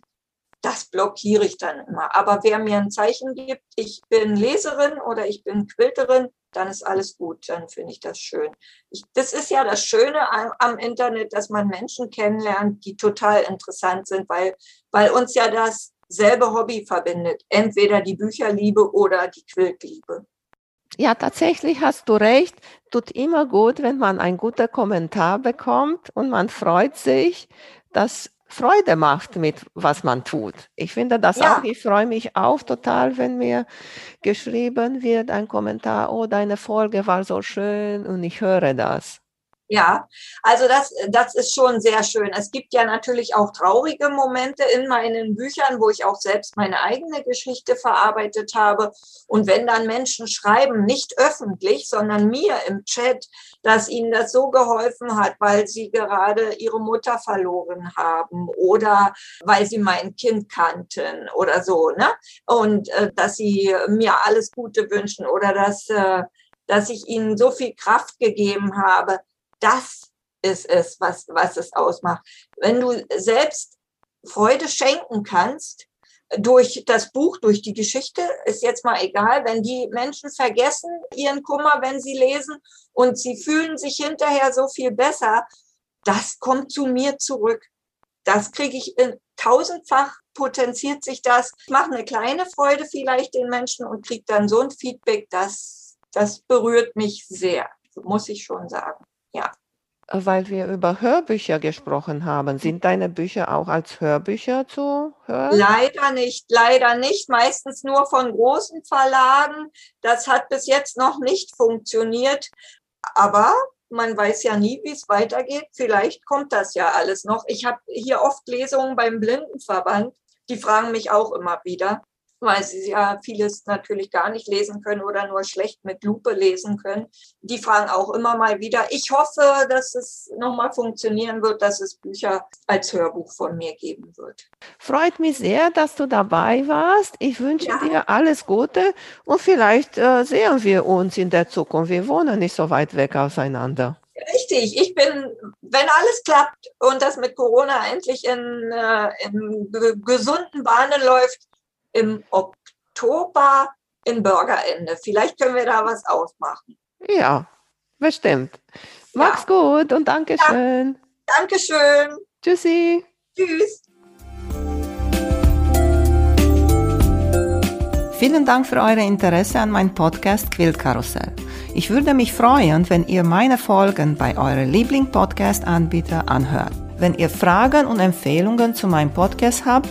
Speaker 2: Das blockiere ich dann immer. Aber wer mir ein Zeichen gibt, ich bin Leserin oder ich bin Quilterin, dann ist alles gut, dann finde ich das schön. Ich, das ist ja das Schöne am, am, Internet, dass man Menschen kennenlernt, die total interessant sind, weil, weil uns ja dasselbe Hobby verbindet. Entweder die Bücherliebe oder die Quiltliebe.
Speaker 1: Ja, tatsächlich hast du recht. Tut immer gut, wenn man einen guten Kommentar bekommt und man freut sich, dass Freude macht mit, was man tut. Ich finde das ja. auch, ich freue mich auch total, wenn mir geschrieben wird, ein Kommentar, oh, deine Folge war so schön und ich höre das.
Speaker 2: Ja, also das, das ist schon sehr schön. Es gibt ja natürlich auch traurige Momente in meinen Büchern, wo ich auch selbst meine eigene Geschichte verarbeitet habe. Und wenn dann Menschen schreiben, nicht öffentlich, sondern mir im Chat, dass ihnen das so geholfen hat, weil sie gerade ihre Mutter verloren haben oder weil sie mein Kind kannten oder so, ne? Und äh, dass sie mir alles Gute wünschen oder dass, äh, dass ich ihnen so viel Kraft gegeben habe das ist es, was, was es ausmacht. Wenn du selbst Freude schenken kannst, durch das Buch, durch die Geschichte, ist jetzt mal egal, wenn die Menschen vergessen ihren Kummer, wenn sie lesen und sie fühlen sich hinterher so viel besser, das kommt zu mir zurück. Das kriege ich in tausendfach potenziert sich das. Ich mache eine kleine Freude vielleicht den Menschen und kriege dann so ein Feedback, das, das berührt mich sehr, muss ich schon sagen. Ja.
Speaker 1: Weil wir über Hörbücher gesprochen haben. Sind deine Bücher auch als Hörbücher zu hören?
Speaker 2: Leider nicht, leider nicht. Meistens nur von großen Verlagen. Das hat bis jetzt noch nicht funktioniert. Aber man weiß ja nie, wie es weitergeht. Vielleicht kommt das ja alles noch. Ich habe hier oft Lesungen beim Blindenverband. Die fragen mich auch immer wieder weil sie ja vieles natürlich gar nicht lesen können oder nur schlecht mit Lupe lesen können. Die fragen auch immer mal wieder. Ich hoffe, dass es nochmal funktionieren wird, dass es Bücher als Hörbuch von mir geben wird.
Speaker 1: Freut mich sehr, dass du dabei warst. Ich wünsche ja. dir alles Gute und vielleicht äh, sehen wir uns in der Zukunft. Wir wohnen nicht so weit weg auseinander.
Speaker 2: Richtig, ich bin, wenn alles klappt und das mit Corona endlich in, äh, in gesunden Bahnen läuft, im Oktober in Bürgerende. Vielleicht können wir da was ausmachen.
Speaker 1: Ja, bestimmt. Mach's ja. gut und Dankeschön.
Speaker 2: Ja, Dankeschön.
Speaker 1: Tschüssi.
Speaker 2: Tschüss.
Speaker 1: Vielen Dank für euer Interesse an meinem Podcast Quillkarussell. Ich würde mich freuen, wenn ihr meine Folgen bei eurem Liebling-Podcast-Anbieter anhört. Wenn ihr Fragen und Empfehlungen zu meinem Podcast habt,